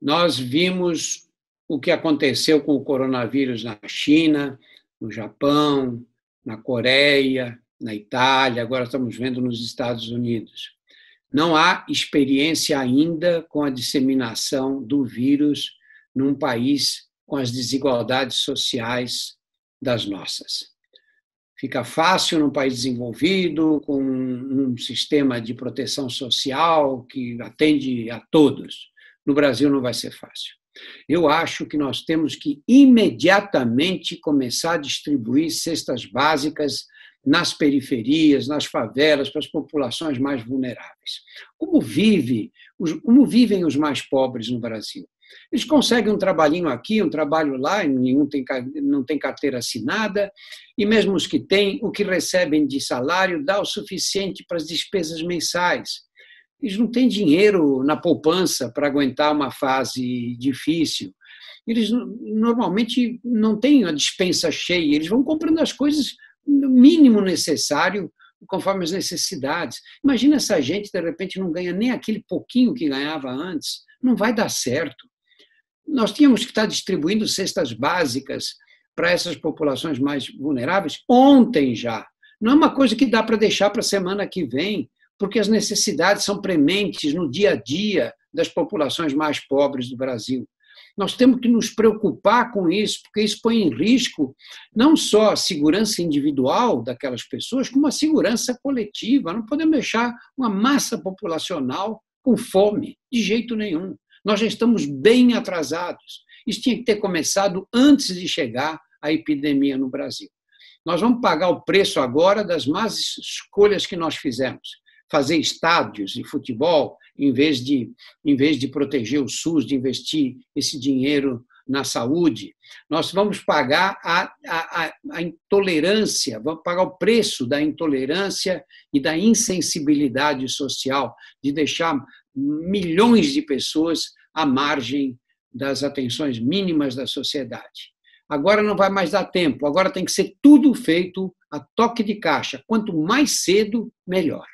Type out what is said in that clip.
Nós vimos o que aconteceu com o coronavírus na China, no Japão, na Coreia, na Itália, agora estamos vendo nos Estados Unidos. Não há experiência ainda com a disseminação do vírus num país com as desigualdades sociais das nossas. Fica fácil num país desenvolvido, com um sistema de proteção social que atende a todos. No Brasil não vai ser fácil. Eu acho que nós temos que imediatamente começar a distribuir cestas básicas nas periferias, nas favelas, para as populações mais vulneráveis. Como vive, como vivem os mais pobres no Brasil? Eles conseguem um trabalhinho aqui, um trabalho lá, nenhum tem, não tem carteira assinada, e mesmo os que têm, o que recebem de salário dá o suficiente para as despesas mensais. Eles não têm dinheiro na poupança para aguentar uma fase difícil. Eles normalmente não têm a dispensa cheia, eles vão comprando as coisas no mínimo necessário conforme as necessidades. Imagina essa gente, de repente, não ganha nem aquele pouquinho que ganhava antes. Não vai dar certo. Nós tínhamos que estar distribuindo cestas básicas para essas populações mais vulneráveis ontem já. Não é uma coisa que dá para deixar para a semana que vem, porque as necessidades são prementes no dia a dia das populações mais pobres do Brasil. Nós temos que nos preocupar com isso, porque isso põe em risco não só a segurança individual daquelas pessoas, como a segurança coletiva. Não podemos deixar uma massa populacional com fome, de jeito nenhum. Nós já estamos bem atrasados. Isso tinha que ter começado antes de chegar a epidemia no Brasil. Nós vamos pagar o preço agora das más escolhas que nós fizemos. Fazer estádios de futebol em vez de, em vez de proteger o SUS, de investir esse dinheiro na saúde, nós vamos pagar a, a, a, intolerância, vamos pagar o preço da intolerância e da insensibilidade social, de deixar milhões de pessoas à margem das atenções mínimas da sociedade. Agora não vai mais dar tempo, agora tem que ser tudo feito a toque de caixa. Quanto mais cedo, melhor.